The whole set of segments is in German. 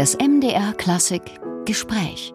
Das MDR Klassik Gespräch.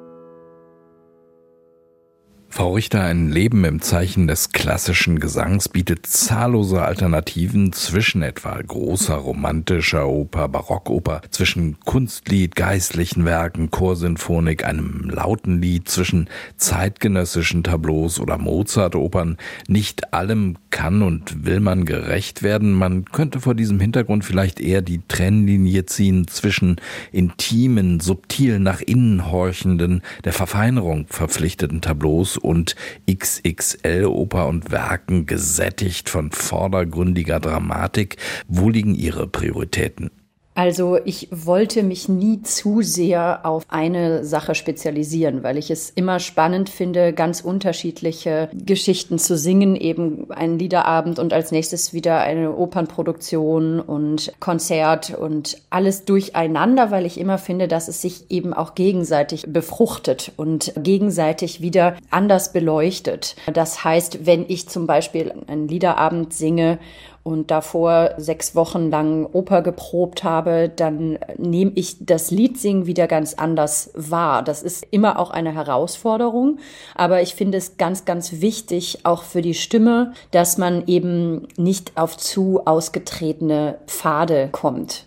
Frau Richter, ein Leben im Zeichen des klassischen Gesangs bietet zahllose Alternativen zwischen etwa großer romantischer Oper, Barockoper, zwischen Kunstlied, geistlichen Werken, Chorsinfonik, einem lauten Lied, zwischen zeitgenössischen Tableaus oder Mozart-Opern. Nicht allem kann und will man gerecht werden. Man könnte vor diesem Hintergrund vielleicht eher die Trennlinie ziehen zwischen intimen, subtil nach innen horchenden, der Verfeinerung verpflichteten Tableaus und XXL-Oper und Werken gesättigt von vordergründiger Dramatik. Wo liegen Ihre Prioritäten? Also ich wollte mich nie zu sehr auf eine Sache spezialisieren, weil ich es immer spannend finde, ganz unterschiedliche Geschichten zu singen, eben einen Liederabend und als nächstes wieder eine Opernproduktion und Konzert und alles durcheinander, weil ich immer finde, dass es sich eben auch gegenseitig befruchtet und gegenseitig wieder anders beleuchtet. Das heißt, wenn ich zum Beispiel einen Liederabend singe und davor sechs Wochen lang Oper geprobt habe, dann nehme ich das Liedsingen wieder ganz anders wahr. Das ist immer auch eine Herausforderung, aber ich finde es ganz, ganz wichtig, auch für die Stimme, dass man eben nicht auf zu ausgetretene Pfade kommt.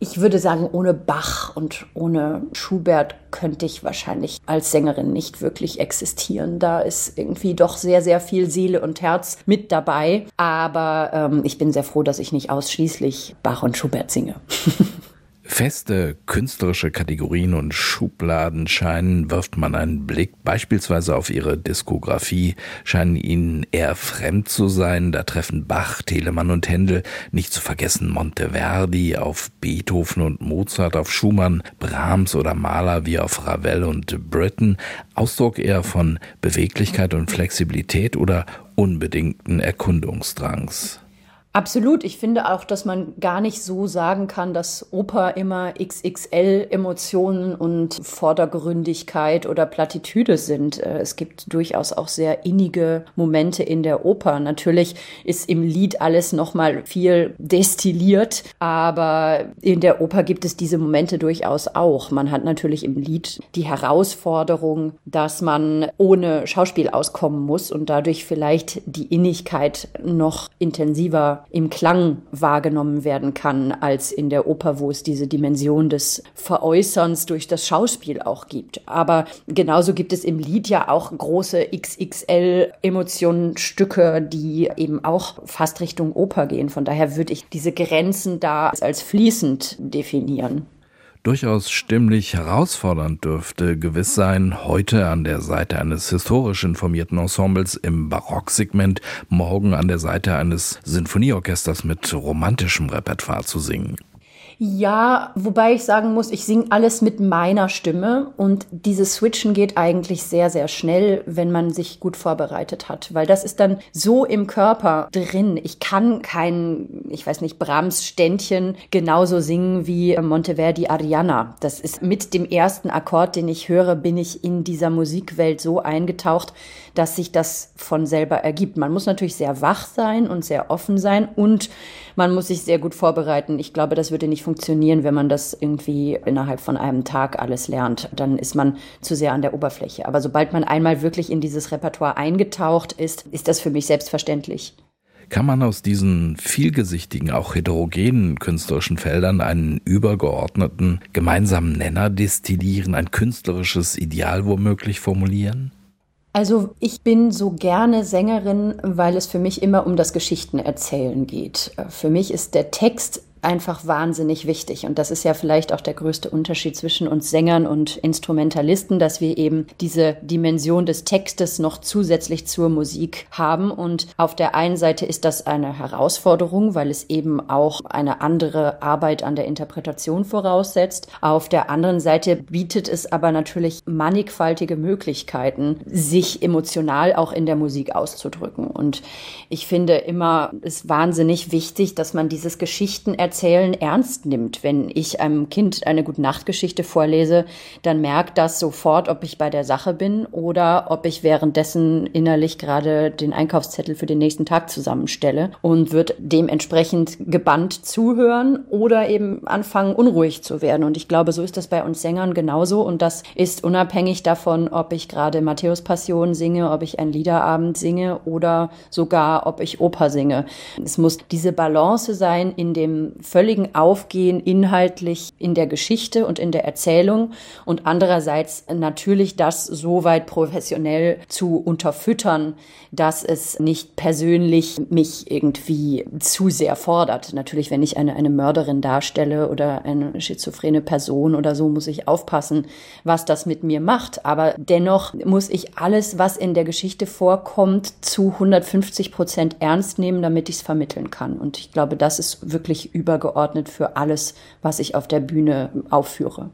Ich würde sagen, ohne Bach und ohne Schubert könnte ich wahrscheinlich als Sängerin nicht wirklich existieren. Da ist irgendwie doch sehr, sehr viel Seele und Herz mit dabei. Aber ähm, ich bin sehr froh, dass ich nicht ausschließlich Bach und Schubert singe. feste künstlerische Kategorien und Schubladen scheinen, wirft man einen Blick beispielsweise auf ihre Diskografie, scheinen ihnen eher fremd zu sein. Da treffen Bach, Telemann und Händel, nicht zu vergessen Monteverdi auf Beethoven und Mozart, auf Schumann, Brahms oder Mahler wie auf Ravel und Britten. Ausdruck eher von Beweglichkeit und Flexibilität oder unbedingten Erkundungsdrangs. Absolut. Ich finde auch, dass man gar nicht so sagen kann, dass Oper immer XXL-Emotionen und Vordergründigkeit oder Plattitüde sind. Äh, es gibt durchaus auch sehr innige Momente in der Oper. Natürlich ist im Lied alles nochmal viel destilliert, aber in der Oper gibt es diese Momente durchaus auch. Man hat natürlich im Lied die Herausforderung, dass man ohne Schauspiel auskommen muss und dadurch vielleicht die Innigkeit noch intensiver im Klang wahrgenommen werden kann, als in der Oper, wo es diese Dimension des Veräußerns durch das Schauspiel auch gibt. Aber genauso gibt es im Lied ja auch große XXL-Emotionen, die eben auch fast Richtung Oper gehen. Von daher würde ich diese Grenzen da als fließend definieren durchaus stimmlich herausfordernd dürfte gewiss sein, heute an der Seite eines historisch informierten Ensembles im Barocksegment, morgen an der Seite eines Sinfonieorchesters mit romantischem Repertoire zu singen. Ja, wobei ich sagen muss, ich singe alles mit meiner Stimme und dieses Switchen geht eigentlich sehr, sehr schnell, wenn man sich gut vorbereitet hat, weil das ist dann so im Körper drin. Ich kann kein, ich weiß nicht, Brahms Ständchen genauso singen wie Monteverdi Ariana. Das ist mit dem ersten Akkord, den ich höre, bin ich in dieser Musikwelt so eingetaucht, dass sich das von selber ergibt. Man muss natürlich sehr wach sein und sehr offen sein und man muss sich sehr gut vorbereiten. Ich glaube, das würde nicht funktionieren, wenn man das irgendwie innerhalb von einem Tag alles lernt. Dann ist man zu sehr an der Oberfläche. Aber sobald man einmal wirklich in dieses Repertoire eingetaucht ist, ist das für mich selbstverständlich. Kann man aus diesen vielgesichtigen, auch heterogenen künstlerischen Feldern einen übergeordneten gemeinsamen Nenner destillieren, ein künstlerisches Ideal womöglich formulieren? Also ich bin so gerne Sängerin, weil es für mich immer um das Geschichtenerzählen geht. Für mich ist der Text einfach wahnsinnig wichtig. Und das ist ja vielleicht auch der größte Unterschied zwischen uns Sängern und Instrumentalisten, dass wir eben diese Dimension des Textes noch zusätzlich zur Musik haben. Und auf der einen Seite ist das eine Herausforderung, weil es eben auch eine andere Arbeit an der Interpretation voraussetzt. Auf der anderen Seite bietet es aber natürlich mannigfaltige Möglichkeiten, sich emotional auch in der Musik auszudrücken. Und ich finde immer, es wahnsinnig wichtig, dass man dieses Geschichten Erzählen ernst nimmt. Wenn ich einem Kind eine Gute-Nacht-Geschichte vorlese, dann merkt das sofort, ob ich bei der Sache bin oder ob ich währenddessen innerlich gerade den Einkaufszettel für den nächsten Tag zusammenstelle und wird dementsprechend gebannt zuhören oder eben anfangen, unruhig zu werden. Und ich glaube, so ist das bei uns Sängern genauso. Und das ist unabhängig davon, ob ich gerade Matthäus Passion singe, ob ich einen Liederabend singe oder sogar, ob ich Oper singe. Es muss diese Balance sein in dem völligen Aufgehen inhaltlich in der Geschichte und in der Erzählung und andererseits natürlich das so weit professionell zu unterfüttern, dass es nicht persönlich mich irgendwie zu sehr fordert. Natürlich, wenn ich eine, eine Mörderin darstelle oder eine schizophrene Person oder so, muss ich aufpassen, was das mit mir macht. Aber dennoch muss ich alles, was in der Geschichte vorkommt, zu 150 Prozent ernst nehmen, damit ich es vermitteln kann. Und ich glaube, das ist wirklich übergeordnet für alles, was ich auf der Bühne aufführe.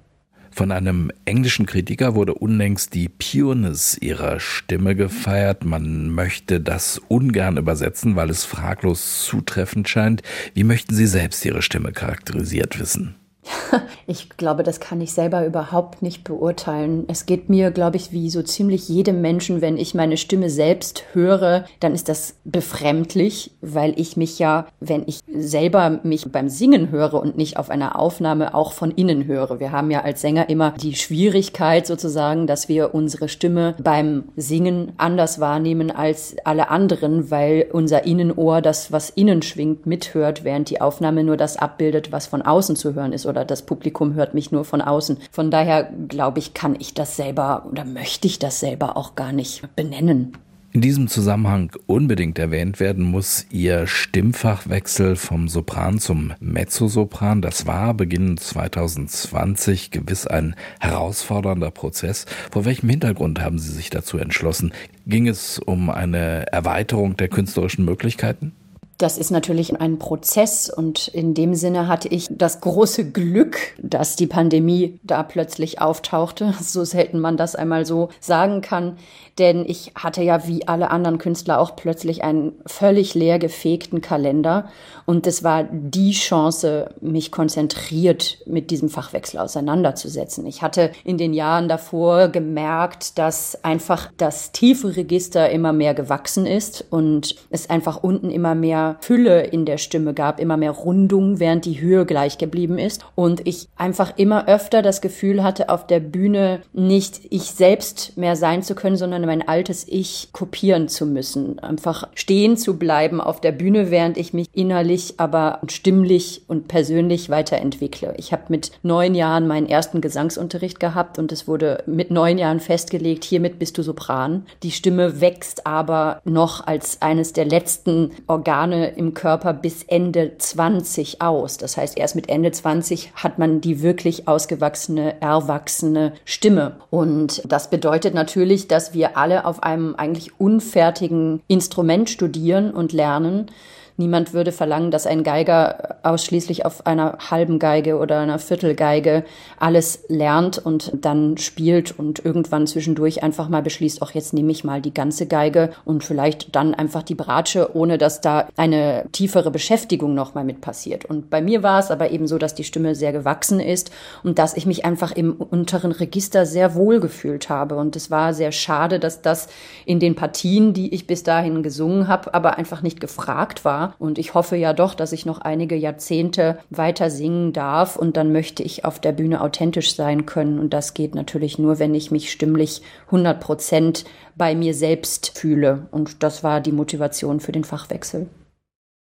Von einem englischen Kritiker wurde unlängst die Pureness ihrer Stimme gefeiert. Man möchte das ungern übersetzen, weil es fraglos zutreffend scheint. Wie möchten Sie selbst Ihre Stimme charakterisiert wissen? Ich glaube, das kann ich selber überhaupt nicht beurteilen. Es geht mir, glaube ich, wie so ziemlich jedem Menschen, wenn ich meine Stimme selbst höre, dann ist das befremdlich, weil ich mich ja, wenn ich selber mich beim Singen höre und nicht auf einer Aufnahme auch von innen höre. Wir haben ja als Sänger immer die Schwierigkeit sozusagen, dass wir unsere Stimme beim Singen anders wahrnehmen als alle anderen, weil unser Innenohr das, was innen schwingt, mithört, während die Aufnahme nur das abbildet, was von außen zu hören ist oder das Publikum hört mich nur von außen. Von daher glaube ich, kann ich das selber oder möchte ich das selber auch gar nicht benennen. In diesem Zusammenhang unbedingt erwähnt werden muss Ihr Stimmfachwechsel vom Sopran zum Mezzosopran. Das war beginnend 2020 gewiss ein herausfordernder Prozess. Vor welchem Hintergrund haben Sie sich dazu entschlossen? Ging es um eine Erweiterung der künstlerischen Möglichkeiten? Das ist natürlich ein Prozess und in dem Sinne hatte ich das große Glück, dass die Pandemie da plötzlich auftauchte, so selten man das einmal so sagen kann. Denn ich hatte ja wie alle anderen Künstler auch plötzlich einen völlig leer gefegten Kalender und es war die Chance, mich konzentriert mit diesem Fachwechsel auseinanderzusetzen. Ich hatte in den Jahren davor gemerkt, dass einfach das tiefe Register immer mehr gewachsen ist und es einfach unten immer mehr Fülle in der Stimme gab, immer mehr Rundung, während die Höhe gleich geblieben ist. Und ich einfach immer öfter das Gefühl hatte, auf der Bühne nicht ich selbst mehr sein zu können, sondern mein altes Ich kopieren zu müssen. Einfach stehen zu bleiben auf der Bühne, während ich mich innerlich, aber stimmlich und persönlich weiterentwickle. Ich habe mit neun Jahren meinen ersten Gesangsunterricht gehabt und es wurde mit neun Jahren festgelegt, hiermit bist du Sopran. Die Stimme wächst aber noch als eines der letzten Organe Hormone im Körper bis Ende 20 aus. Das heißt, erst mit Ende 20 hat man die wirklich ausgewachsene, erwachsene Stimme. Und das bedeutet natürlich, dass wir alle auf einem eigentlich unfertigen Instrument studieren und lernen Niemand würde verlangen, dass ein Geiger ausschließlich auf einer halben Geige oder einer Viertelgeige alles lernt und dann spielt und irgendwann zwischendurch einfach mal beschließt, auch jetzt nehme ich mal die ganze Geige und vielleicht dann einfach die Bratsche, ohne dass da eine tiefere Beschäftigung nochmal mit passiert. Und bei mir war es aber eben so, dass die Stimme sehr gewachsen ist und dass ich mich einfach im unteren Register sehr wohl gefühlt habe. Und es war sehr schade, dass das in den Partien, die ich bis dahin gesungen habe, aber einfach nicht gefragt und ich hoffe ja doch, dass ich noch einige Jahrzehnte weiter singen darf. Und dann möchte ich auf der Bühne authentisch sein können. Und das geht natürlich nur, wenn ich mich stimmlich 100 Prozent bei mir selbst fühle. Und das war die Motivation für den Fachwechsel.